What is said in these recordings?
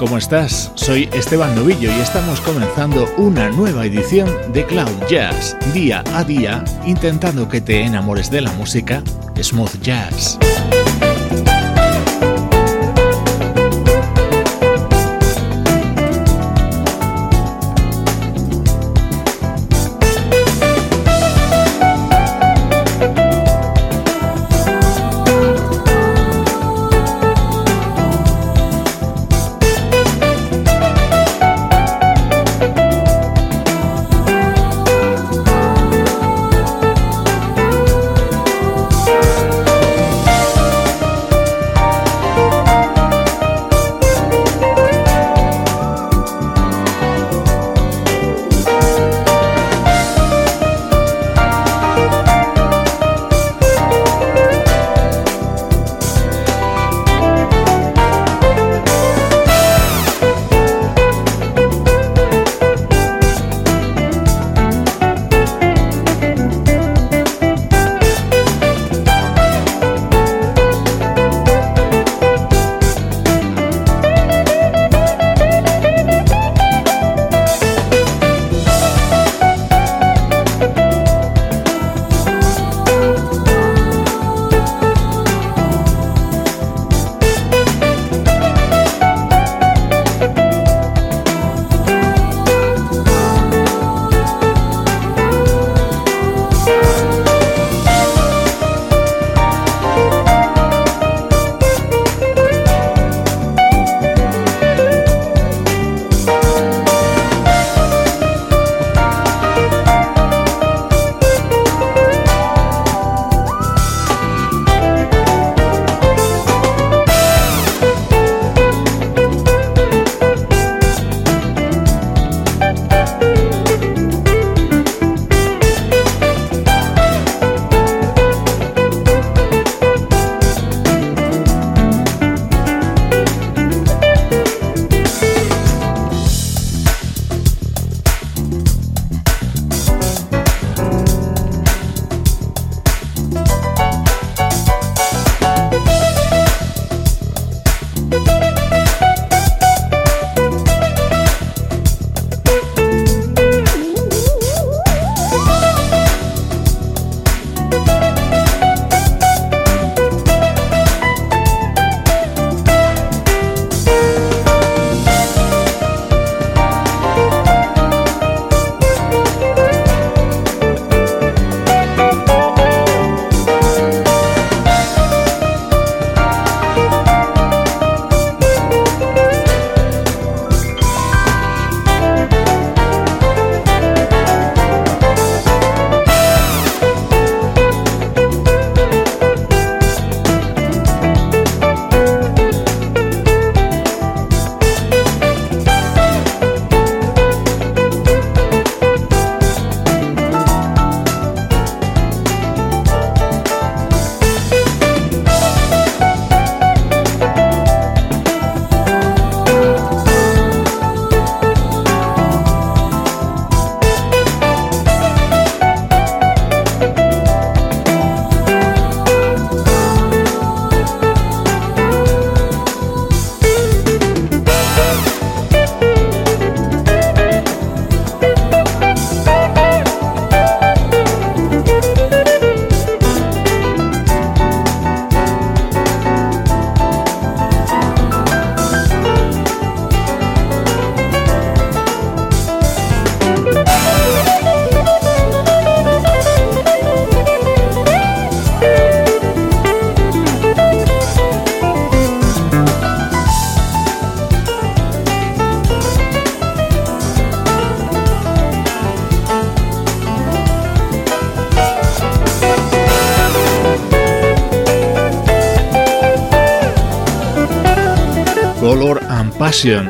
¿Cómo estás? Soy Esteban Novillo y estamos comenzando una nueva edición de Cloud Jazz, día a día, intentando que te enamores de la música smooth jazz.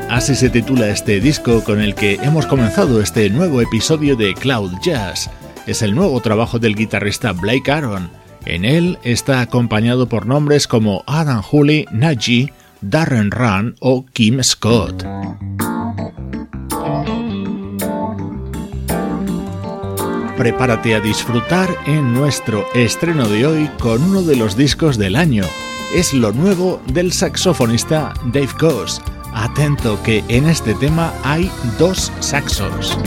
Así se titula este disco con el que hemos comenzado este nuevo episodio de Cloud Jazz. Es el nuevo trabajo del guitarrista Blake Aaron, En él está acompañado por nombres como Adam Hooley, Najee, Darren Run o Kim Scott. Prepárate a disfrutar en nuestro estreno de hoy con uno de los discos del año. Es lo nuevo del saxofonista Dave Coase. Atento que en este tema hay dos saxos.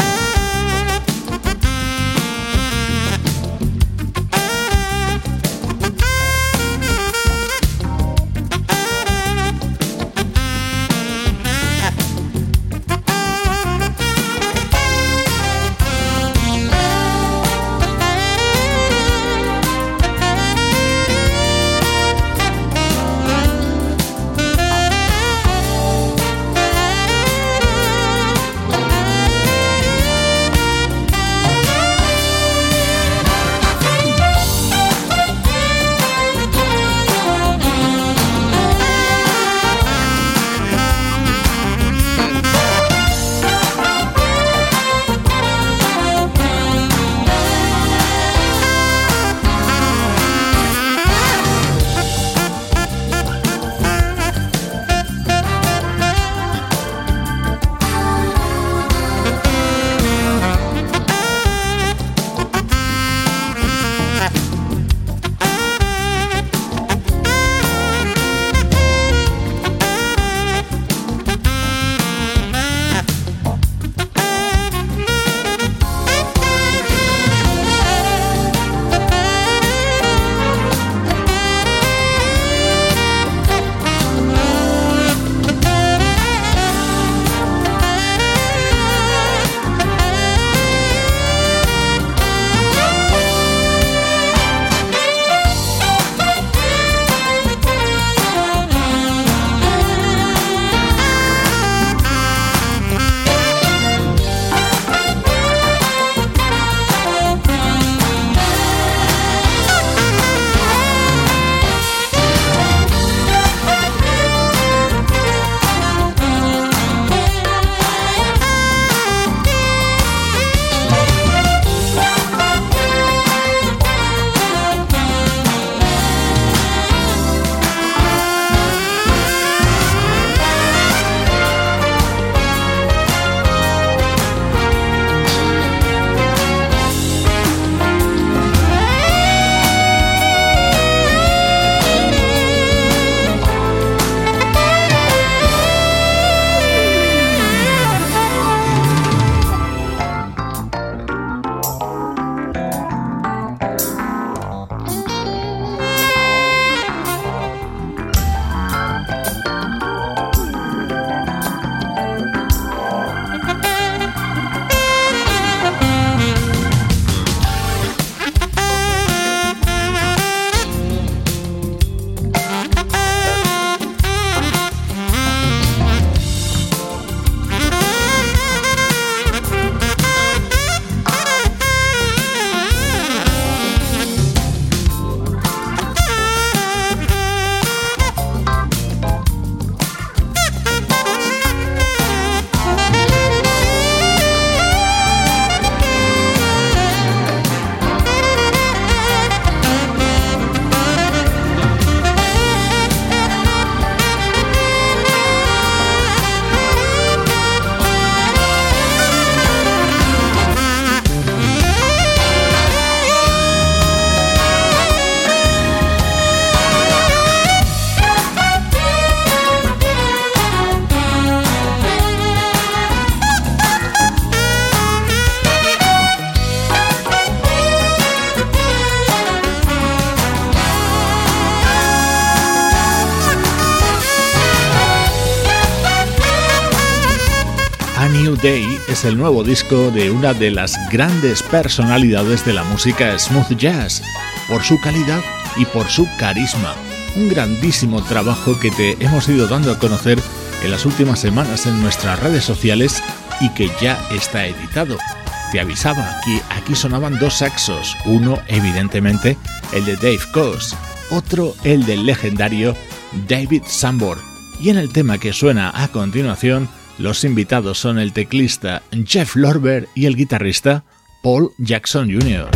Es el nuevo disco de una de las grandes personalidades de la música smooth jazz, por su calidad y por su carisma. Un grandísimo trabajo que te hemos ido dando a conocer en las últimas semanas en nuestras redes sociales y que ya está editado. Te avisaba que aquí sonaban dos saxos, uno evidentemente el de Dave Coase, otro el del legendario David Sambor, y en el tema que suena a continuación los invitados son el teclista Jeff Lorber y el guitarrista Paul Jackson Jr.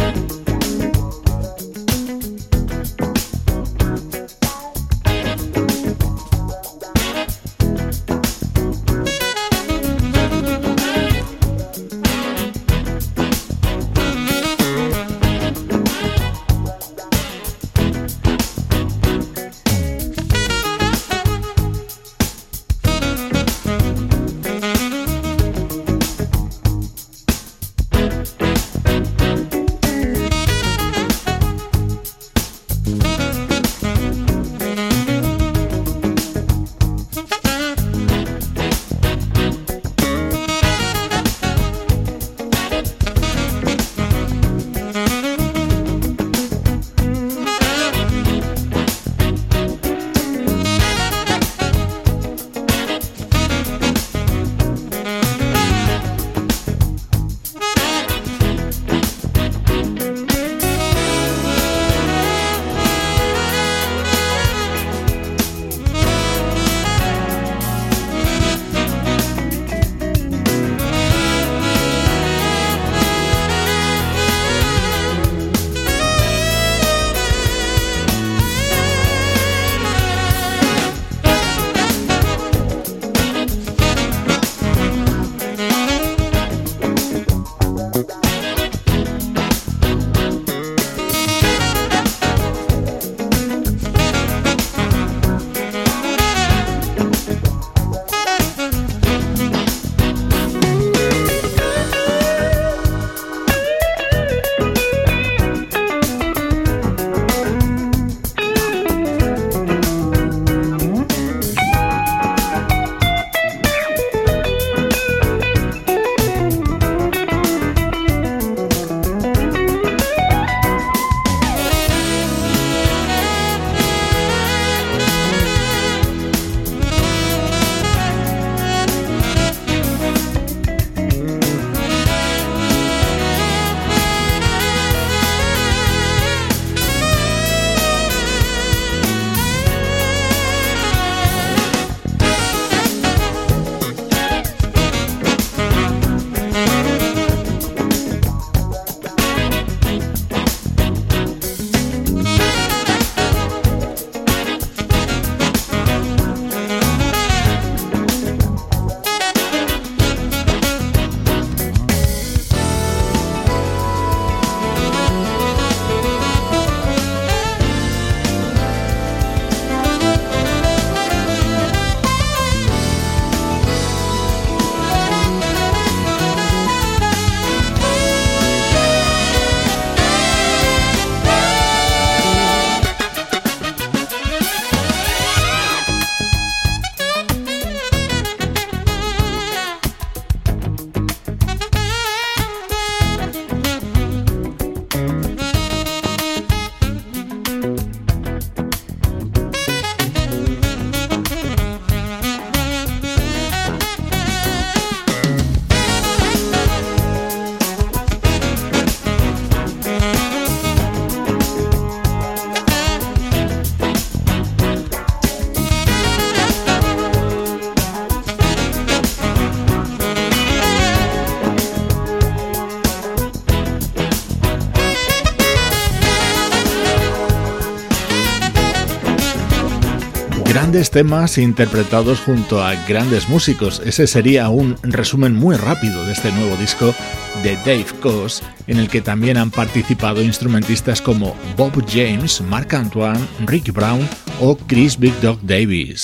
grandes temas interpretados junto a grandes músicos. Ese sería un resumen muy rápido de este nuevo disco de Dave Coase, en el que también han participado instrumentistas como Bob James, Mark Antoine, Rick Brown o Chris Big Dog Davis.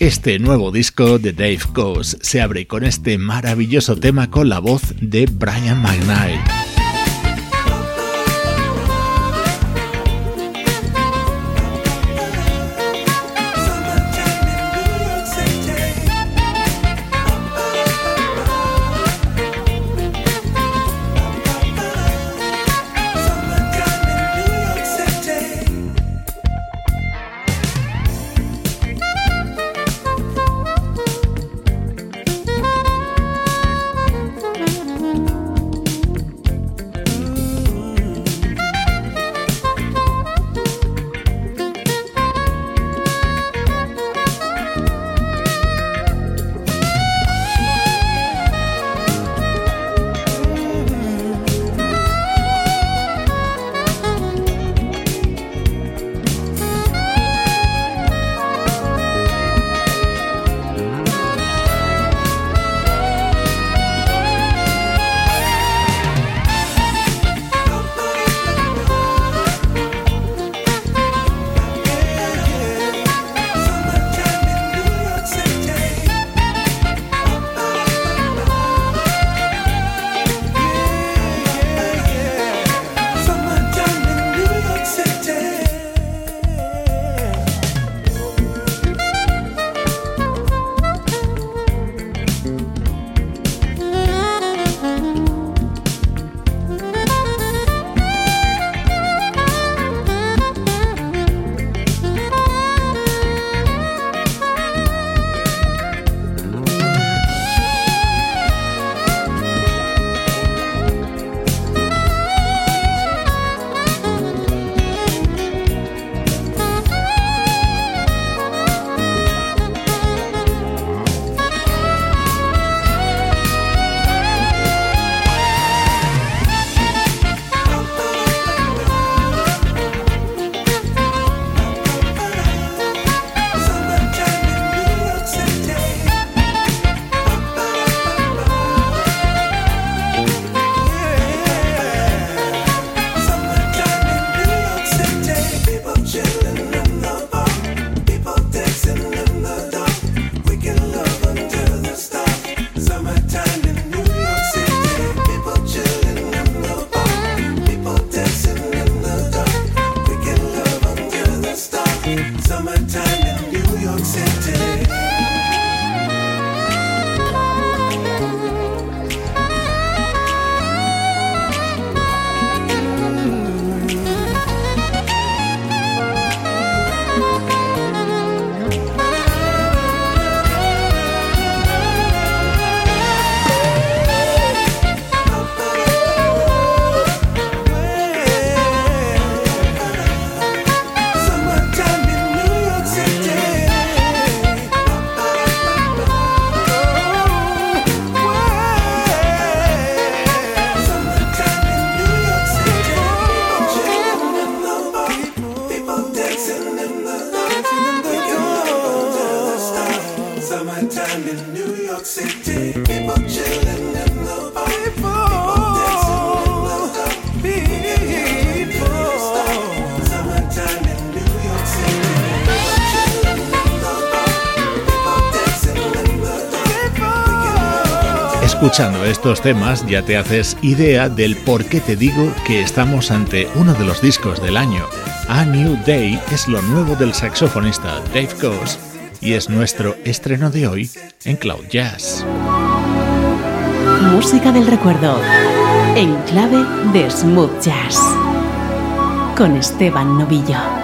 Este nuevo disco de Dave Coase se abre con este maravilloso tema con la voz de Brian McKnight. Escuchando estos temas ya te haces idea del por qué te digo que estamos ante uno de los discos del año. A New Day es lo nuevo del saxofonista Dave Coase y es nuestro estreno de hoy en Cloud Jazz. Música del recuerdo en clave de smooth jazz con Esteban Novillo.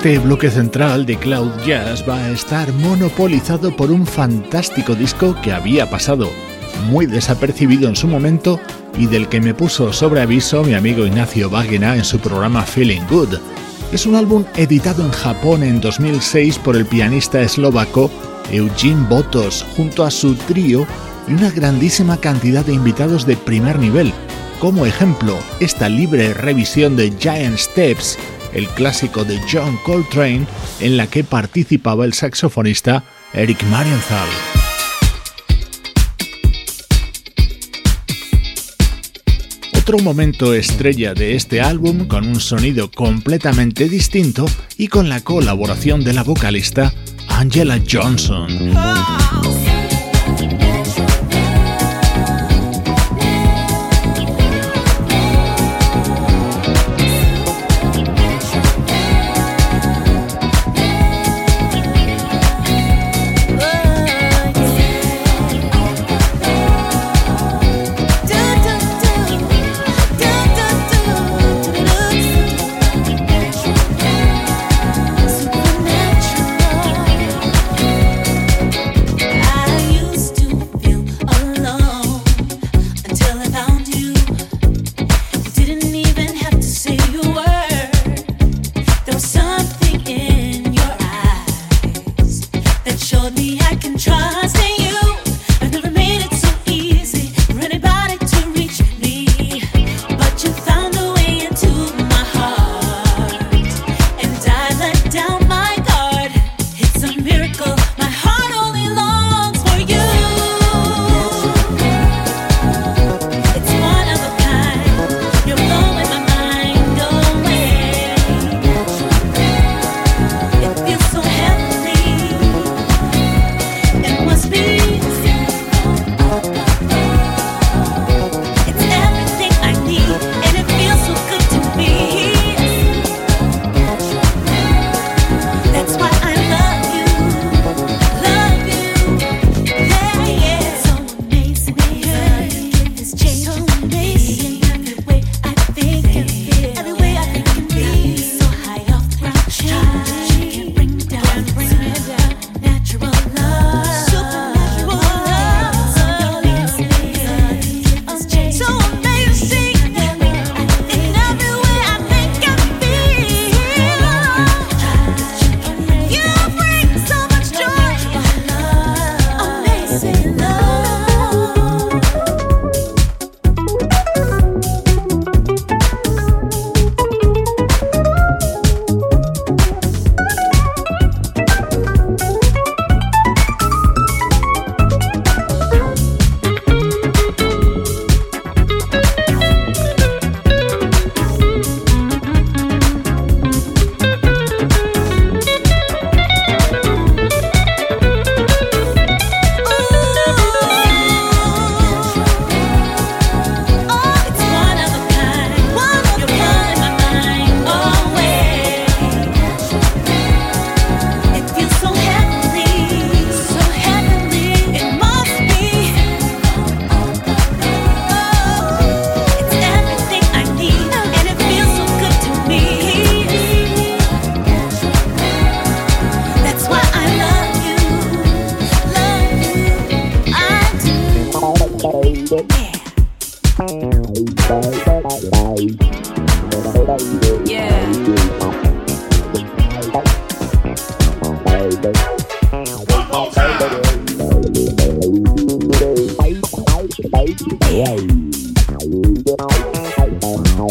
Este bloque central de Cloud Jazz va a estar monopolizado por un fantástico disco que había pasado muy desapercibido en su momento y del que me puso sobre aviso mi amigo Ignacio Bagena en su programa Feeling Good. Es un álbum editado en Japón en 2006 por el pianista eslovaco Eugene Botos junto a su trío y una grandísima cantidad de invitados de primer nivel. Como ejemplo, esta libre revisión de Giant Steps el clásico de John Coltrane, en la que participaba el saxofonista Eric Marienthal. Otro momento estrella de este álbum con un sonido completamente distinto y con la colaboración de la vocalista Angela Johnson. Oh.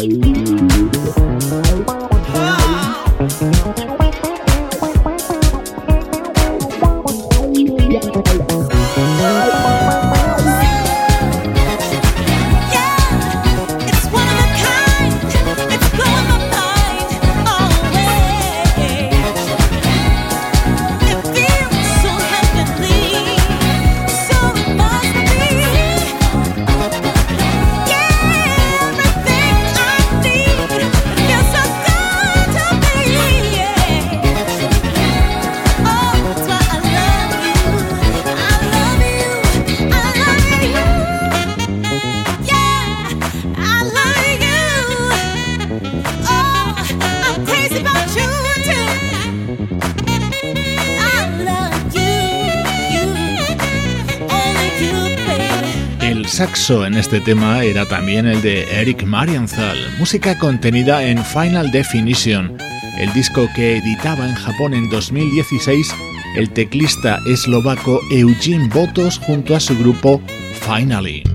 Hey. Saxo en este tema era también el de Eric Marienthal, música contenida en Final Definition, el disco que editaba en Japón en 2016 el teclista eslovaco Eugene Botos junto a su grupo Finally.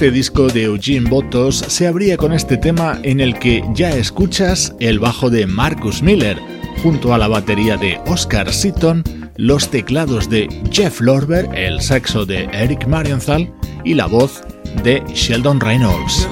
Este disco de Eugene Botos se abría con este tema en el que ya escuchas el bajo de Marcus Miller, junto a la batería de Oscar Seaton, los teclados de Jeff Lorber, el saxo de Eric Marienthal y la voz de Sheldon Reynolds.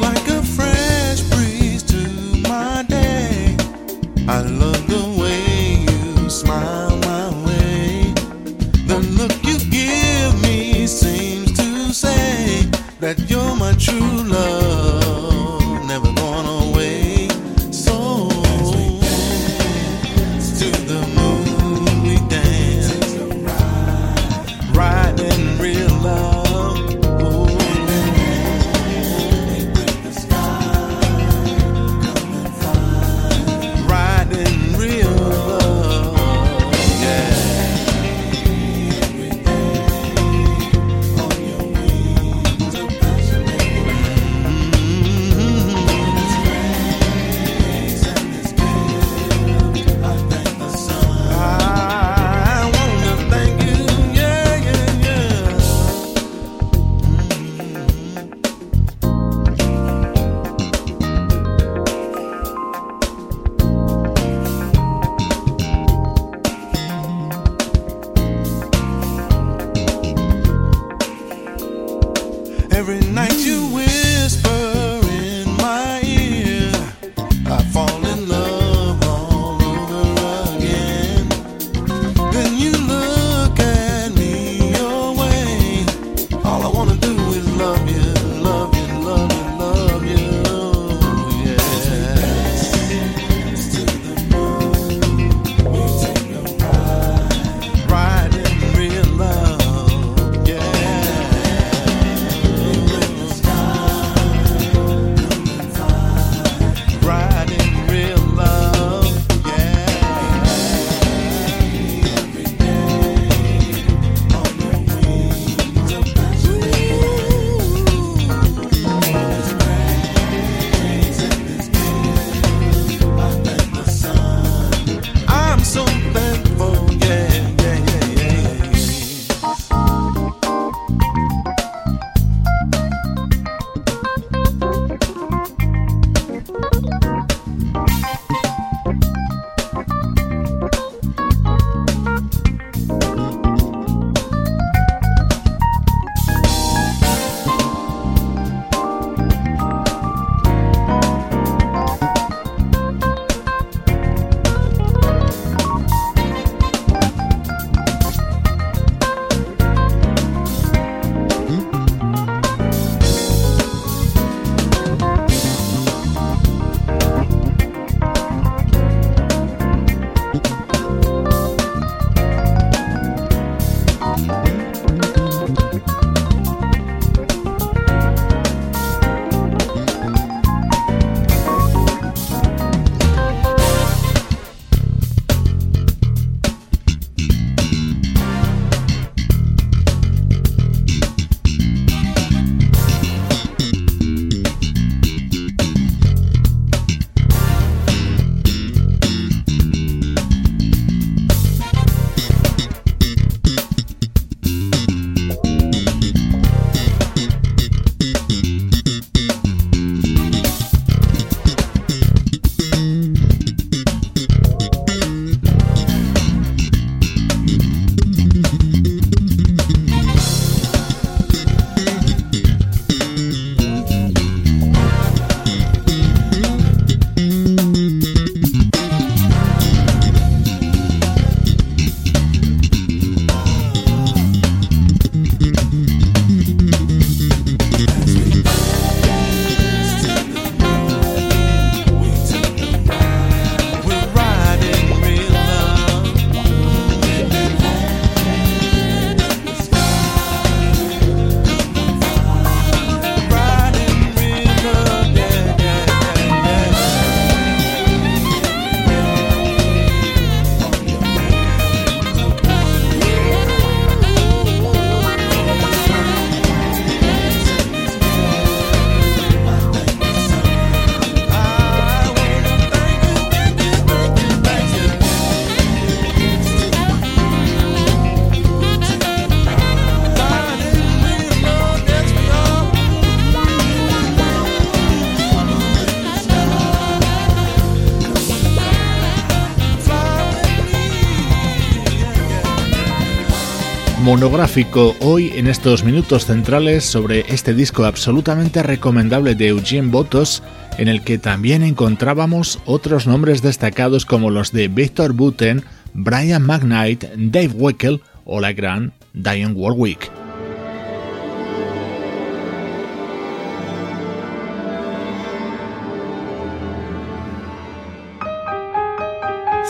Monográfico hoy en estos minutos centrales sobre este disco absolutamente recomendable de Eugene Botos, en el que también encontrábamos otros nombres destacados como los de Victor Buten, Brian McKnight, Dave Weckel o la gran Diane Warwick.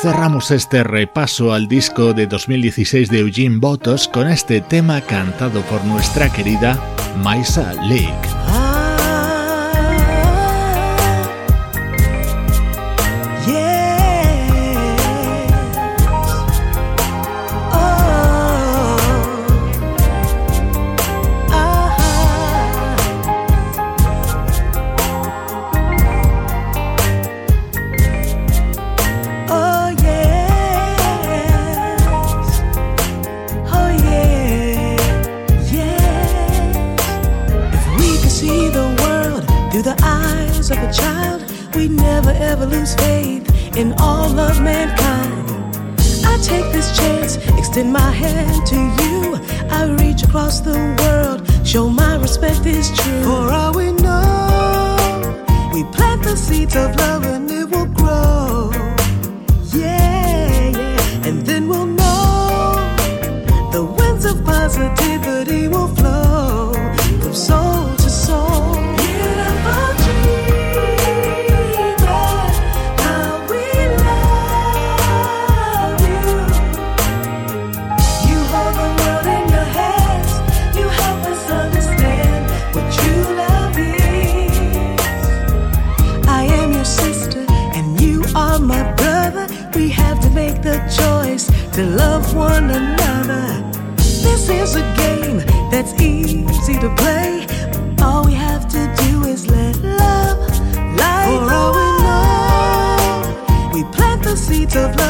Cerramos este repaso al disco de 2016 de Eugene Botos con este tema cantado por nuestra querida Maisa Lake. Música de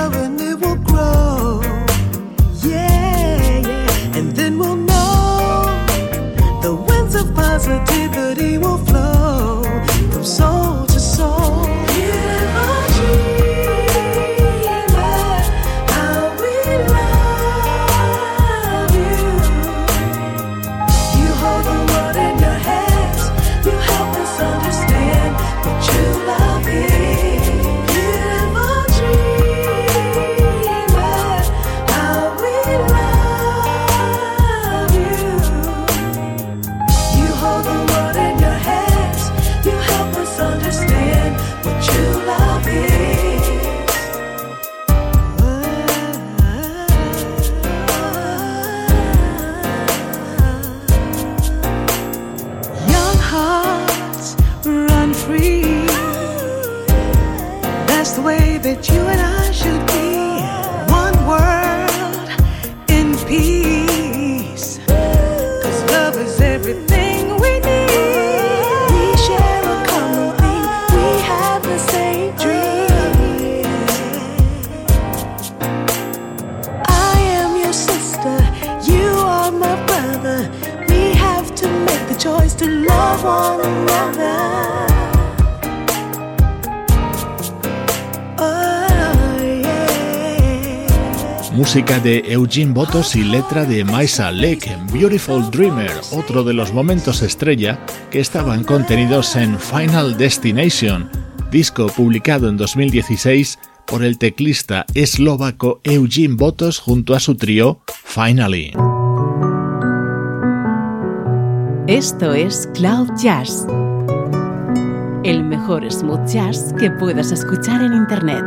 Eugene Botos y letra de Maisa Lake, Beautiful Dreamer, otro de los momentos estrella que estaban contenidos en Final Destination, disco publicado en 2016 por el teclista eslovaco Eugene Botos junto a su trío Finally. Esto es Cloud Jazz, el mejor smooth jazz que puedas escuchar en Internet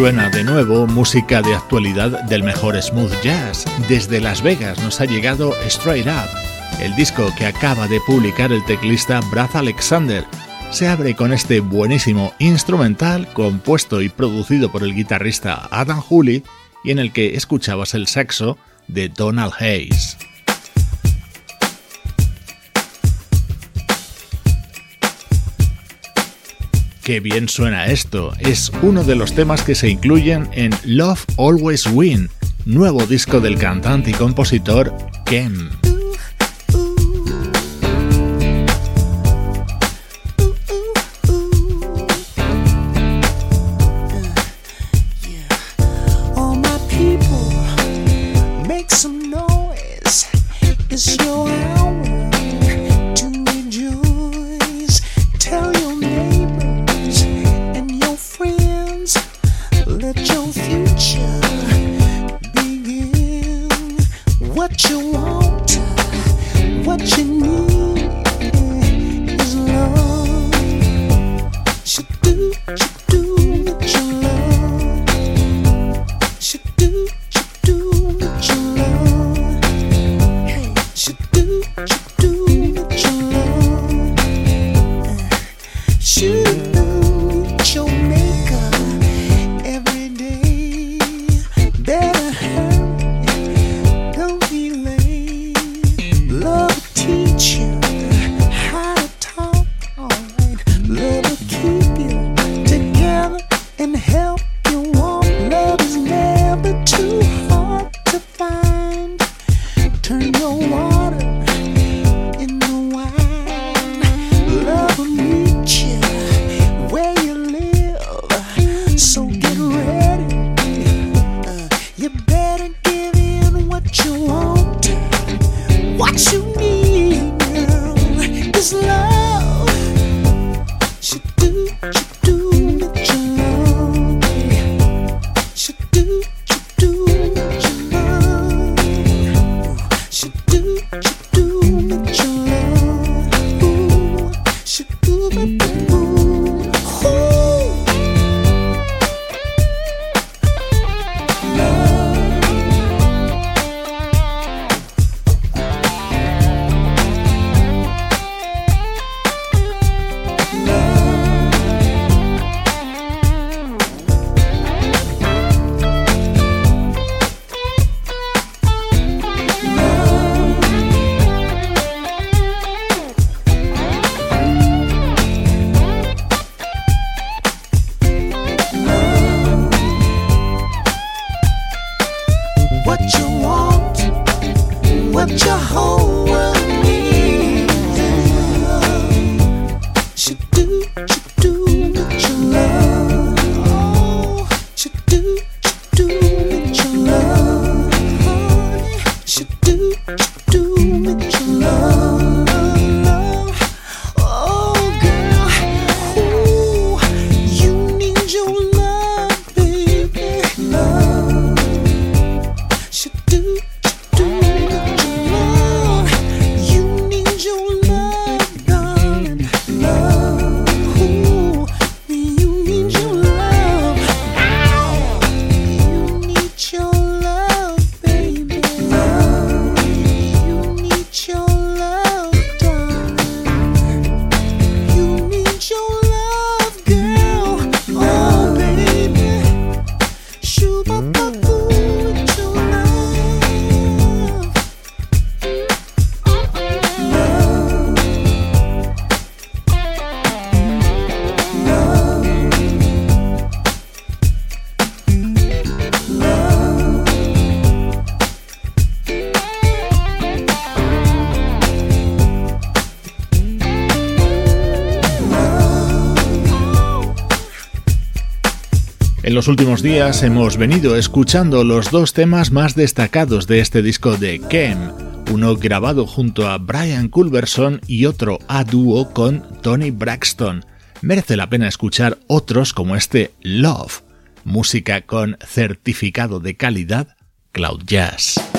Suena de nuevo música de actualidad del mejor smooth jazz. Desde Las Vegas nos ha llegado Straight Up, el disco que acaba de publicar el teclista Brad Alexander. Se abre con este buenísimo instrumental compuesto y producido por el guitarrista Adam Hooley y en el que escuchabas el saxo de Donald Hayes. Qué bien suena esto. Es uno de los temas que se incluyen en Love Always Win, nuevo disco del cantante y compositor Kem. Los últimos días hemos venido escuchando los dos temas más destacados de este disco de Kem, uno grabado junto a Brian Culberson y otro a dúo con Tony Braxton. Merece la pena escuchar otros como este Love, música con certificado de calidad Cloud Jazz.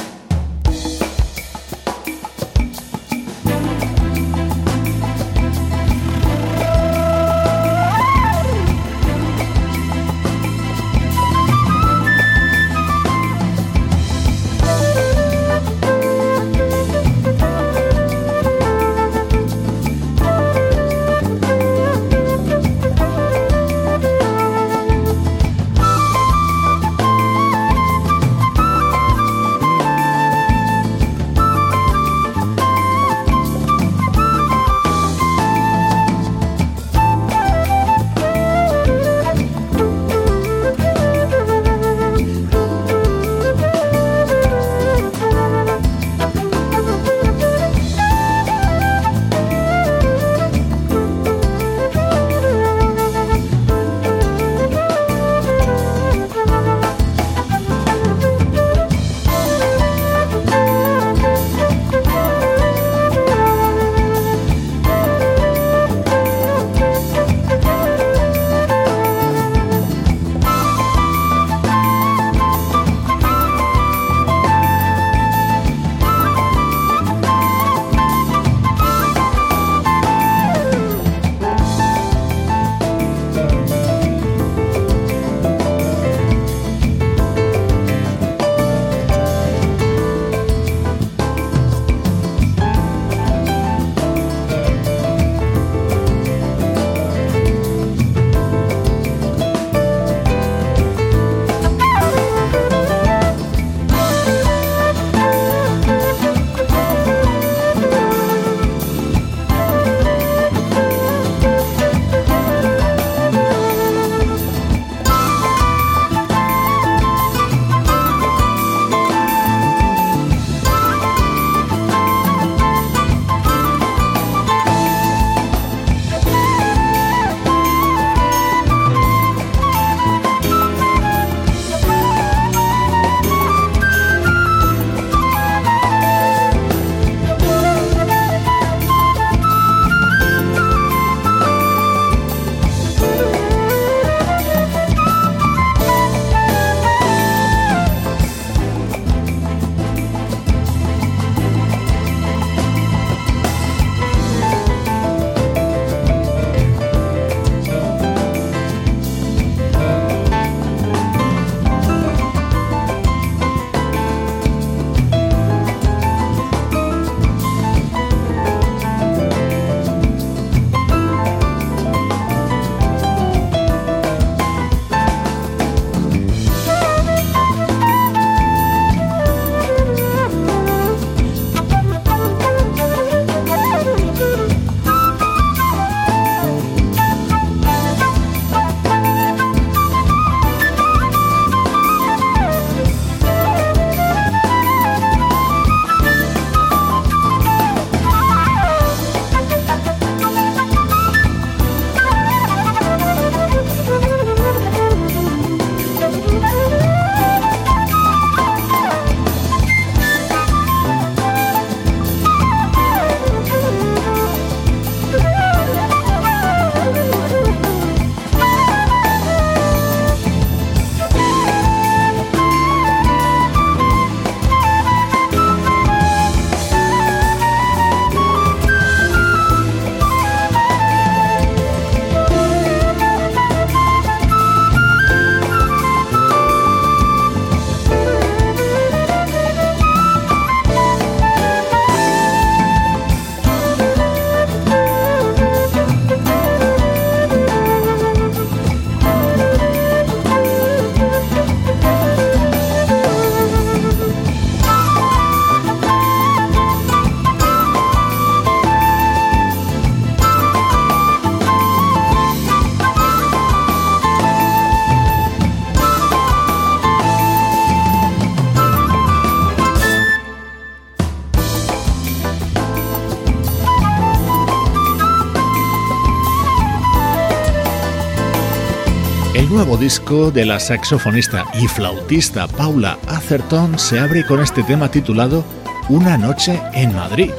Nuevo disco de la saxofonista y flautista Paula Atherton se abre con este tema titulado Una noche en Madrid,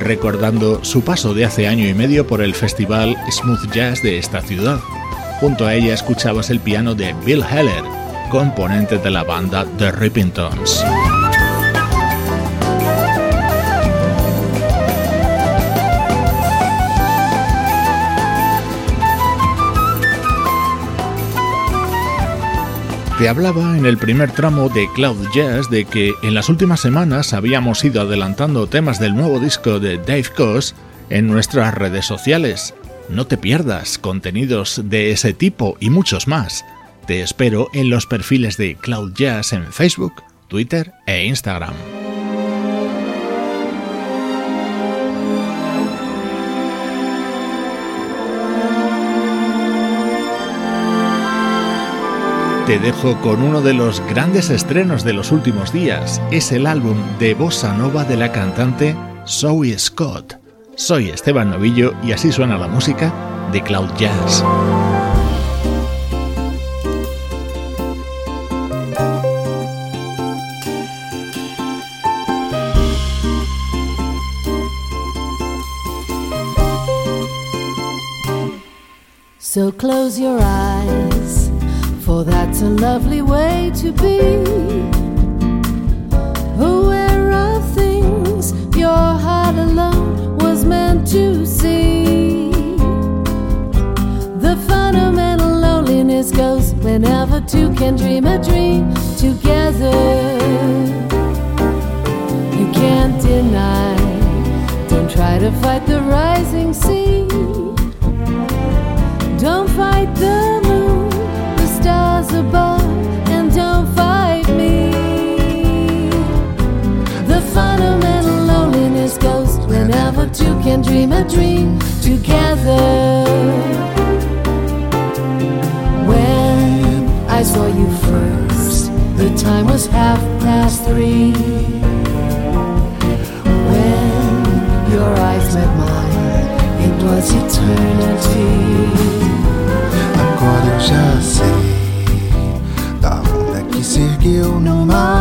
recordando su paso de hace año y medio por el festival Smooth Jazz de esta ciudad. Junto a ella escuchabas el piano de Bill Heller, componente de la banda The Rippingtons. Te hablaba en el primer tramo de Cloud Jazz de que en las últimas semanas habíamos ido adelantando temas del nuevo disco de Dave Koz en nuestras redes sociales. No te pierdas contenidos de ese tipo y muchos más. Te espero en los perfiles de Cloud Jazz en Facebook, Twitter e Instagram. Te dejo con uno de los grandes estrenos de los últimos días. Es el álbum de bossa nova de la cantante Zoe Scott. Soy Esteban Novillo y así suena la música de Cloud Jazz. So close your eyes. For that's a lovely way to be. Aware of things your heart alone was meant to see. The fundamental loneliness goes whenever two can dream a dream together. You can't deny, don't try to fight the rising sea. Two can dream a dream together. When I saw you first, the time was half past three. When your eyes met mine, it was eternity. Agora eu já sei da onda que seguiu no mar